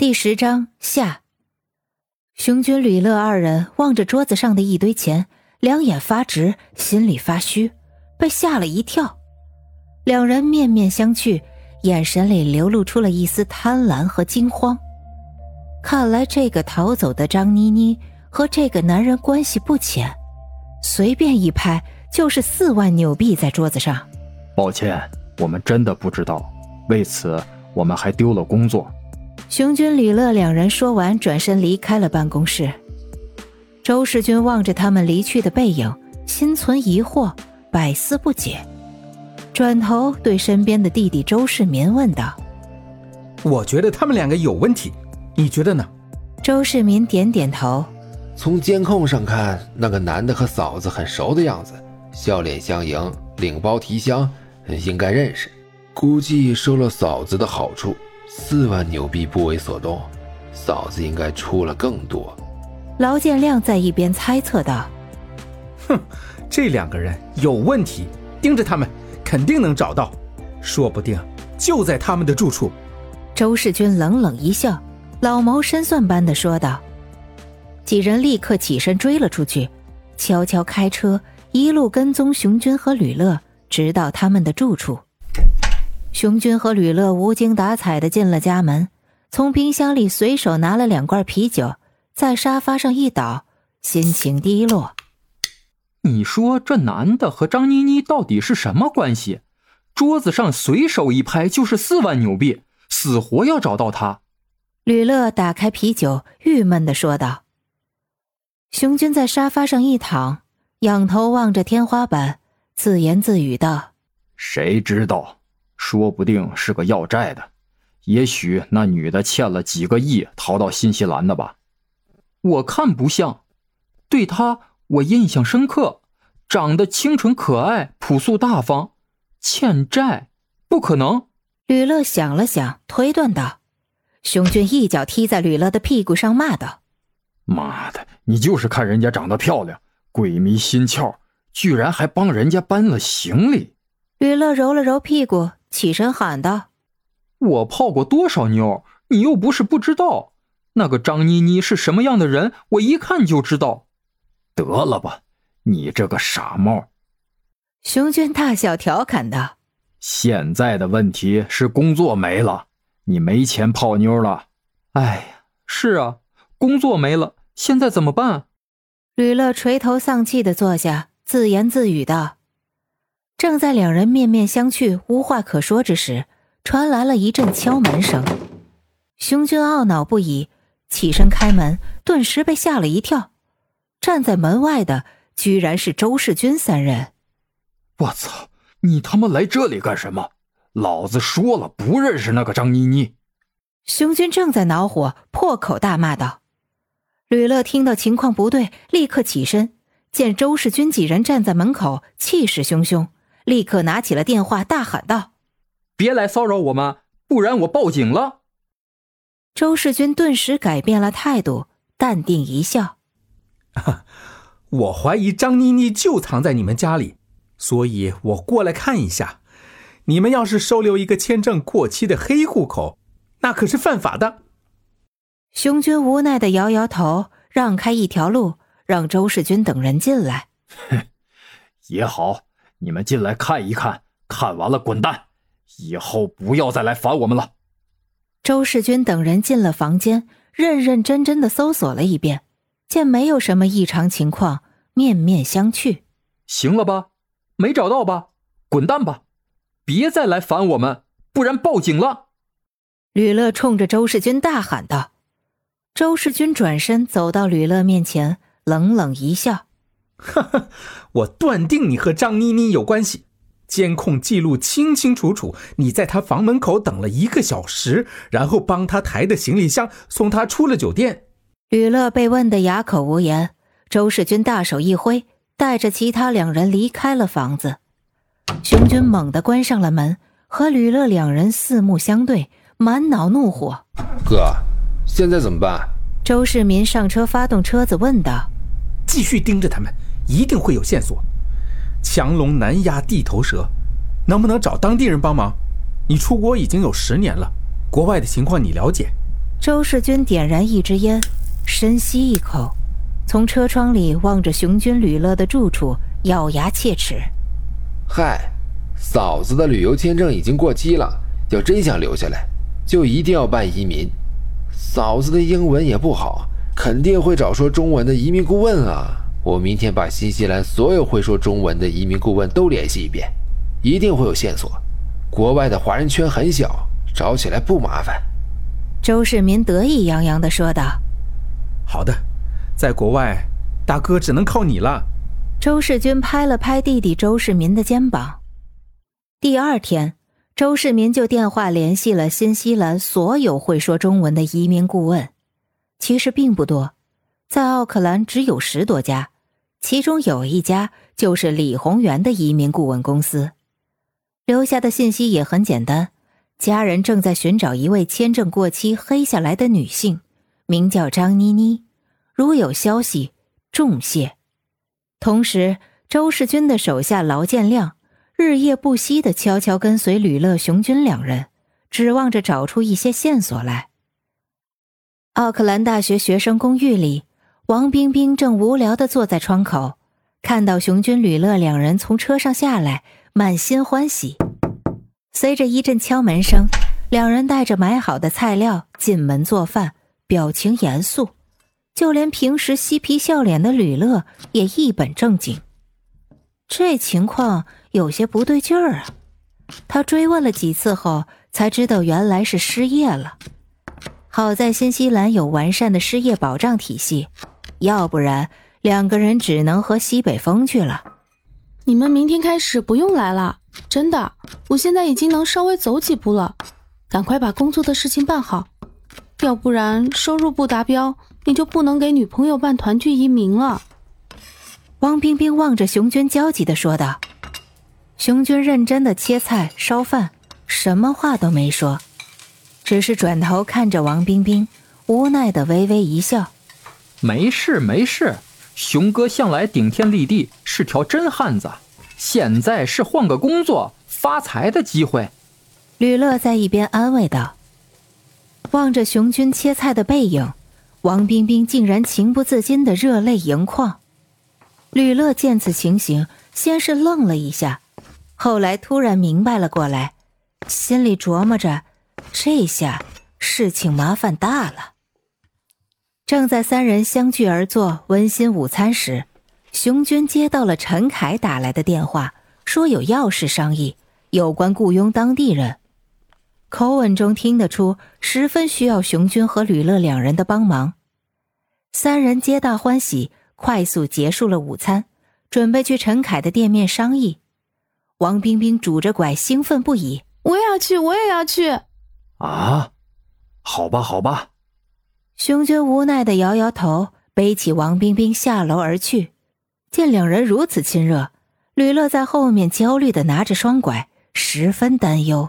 第十章下。熊军、吕乐二人望着桌子上的一堆钱，两眼发直，心里发虚，被吓了一跳。两人面面相觑，眼神里流露出了一丝贪婪和惊慌。看来这个逃走的张妮妮和这个男人关系不浅，随便一拍就是四万纽币在桌子上。抱歉，我们真的不知道，为此我们还丢了工作。熊军、李乐两人说完，转身离开了办公室。周世军望着他们离去的背影，心存疑惑，百思不解，转头对身边的弟弟周世民问道：“我觉得他们两个有问题，你觉得呢？”周世民点点头：“从监控上看，那个男的和嫂子很熟的样子，笑脸相迎，领包提箱，应该认识。估计收了嫂子的好处。”四万纽币不为所动，嫂子应该出了更多。劳建亮在一边猜测道：“哼，这两个人有问题，盯着他们，肯定能找到，说不定就在他们的住处。”周世军冷冷一笑，老谋深算般的说道。几人立刻起身追了出去，悄悄开车，一路跟踪熊军和吕乐，直到他们的住处。熊军和吕乐无精打采的进了家门，从冰箱里随手拿了两罐啤酒，在沙发上一倒，心情低落。你说这男的和张妮妮到底是什么关系？桌子上随手一拍就是四万纽币，死活要找到他。吕乐打开啤酒，郁闷的说道。熊军在沙发上一躺，仰头望着天花板，自言自语道：“谁知道？”说不定是个要债的，也许那女的欠了几个亿逃到新西兰的吧。我看不像，对她我印象深刻，长得清纯可爱、朴素大方，欠债不可能。吕乐想了想，推断道：“熊俊一脚踢在吕乐的屁股上，骂道：‘妈的，你就是看人家长得漂亮，鬼迷心窍，居然还帮人家搬了行李。’”吕乐揉了揉屁股。起身喊道：“我泡过多少妞，你又不是不知道。那个张妮妮是什么样的人，我一看就知道。得了吧，你这个傻帽！”熊娟大笑调侃道：“现在的问题是工作没了，你没钱泡妞了。哎呀，是啊，工作没了，现在怎么办？”吕乐垂头丧气的坐下，自言自语道。正在两人面面相觑、无话可说之时，传来了一阵敲门声。熊军懊恼不已，起身开门，顿时被吓了一跳。站在门外的居然是周世军三人。我操！你他妈来这里干什么？老子说了，不认识那个张妮妮。熊军正在恼火，破口大骂道。吕乐听到情况不对，立刻起身，见周世军几人站在门口，气势汹汹。立刻拿起了电话，大喊道：“别来骚扰我们，不然我报警了！”周世军顿时改变了态度，淡定一笑：“我怀疑张妮妮就藏在你们家里，所以我过来看一下。你们要是收留一个签证过期的黑户口，那可是犯法的。”熊军无奈的摇摇头，让开一条路，让周世军等人进来。哼，也好。你们进来看一看，看完了滚蛋，以后不要再来烦我们了。周世军等人进了房间，认认真真的搜索了一遍，见没有什么异常情况，面面相觑。行了吧？没找到吧？滚蛋吧！别再来烦我们，不然报警了。吕乐冲着周世军大喊道。周世军转身走到吕乐面前，冷冷一笑。哈哈，我断定你和张妮妮有关系，监控记录清清楚楚，你在她房门口等了一个小时，然后帮她抬的行李箱送她出了酒店。吕乐被问得哑口无言，周世军大手一挥，带着其他两人离开了房子。熊军猛地关上了门，和吕乐两人四目相对，满脑怒火。哥，现在怎么办？周世民上车发动车子问道：“继续盯着他们。”一定会有线索，强龙难压地头蛇，能不能找当地人帮忙？你出国已经有十年了，国外的情况你了解。周世军点燃一支烟，深吸一口，从车窗里望着熊军旅乐的住处，咬牙切齿：“嗨，嫂子的旅游签证已经过期了，要真想留下来，就一定要办移民。嫂子的英文也不好，肯定会找说中文的移民顾问啊。我明天把新西兰所有会说中文的移民顾问都联系一遍，一定会有线索。国外的华人圈很小，找起来不麻烦。”周世民得意洋洋地说道：“好的，在国外，大哥只能靠你了。”周世军拍了拍弟弟周世民的肩膀。第二天，周世民就电话联系了新西兰所有会说中文的移民顾问，其实并不多，在奥克兰只有十多家，其中有一家就是李宏源的移民顾问公司。留下的信息也很简单。家人正在寻找一位签证过期黑下来的女性，名叫张妮妮。如有消息，重谢。同时，周世军的手下劳建亮日夜不息的悄悄跟随吕乐、雄军两人，指望着找出一些线索来。奥克兰大学学生公寓里，王冰冰正无聊的坐在窗口，看到熊军、吕乐两人从车上下来，满心欢喜。随着一阵敲门声，两人带着买好的菜料进门做饭，表情严肃，就连平时嬉皮笑脸的吕乐也一本正经。这情况有些不对劲儿啊！他追问了几次后，才知道原来是失业了。好在新西兰有完善的失业保障体系，要不然两个人只能喝西北风去了。你们明天开始不用来了。真的，我现在已经能稍微走几步了，赶快把工作的事情办好，要不然收入不达标，你就不能给女朋友办团聚移民了。汪冰冰望着熊娟焦急的说道。熊军认真的切菜烧饭，什么话都没说，只是转头看着王冰冰，无奈的微微一笑：“没事没事，熊哥向来顶天立地，是条真汉子。”现在是换个工作发财的机会，吕乐在一边安慰道。望着熊军切菜的背影，王冰冰竟然情不自禁的热泪盈眶。吕乐见此情形，先是愣了一下，后来突然明白了过来，心里琢磨着：这下事情麻烦大了。正在三人相聚而坐温馨午餐时。熊军接到了陈凯打来的电话，说有要事商议，有关雇佣当地人，口吻中听得出十分需要熊军和吕乐两人的帮忙。三人皆大欢喜，快速结束了午餐，准备去陈凯的店面商议。王冰冰拄着拐，兴奋不已：“我也要去，我也要去！”啊，好吧，好吧。熊军无奈的摇摇头，背起王冰冰下楼而去。见两人如此亲热，吕乐在后面焦虑的拿着双拐，十分担忧。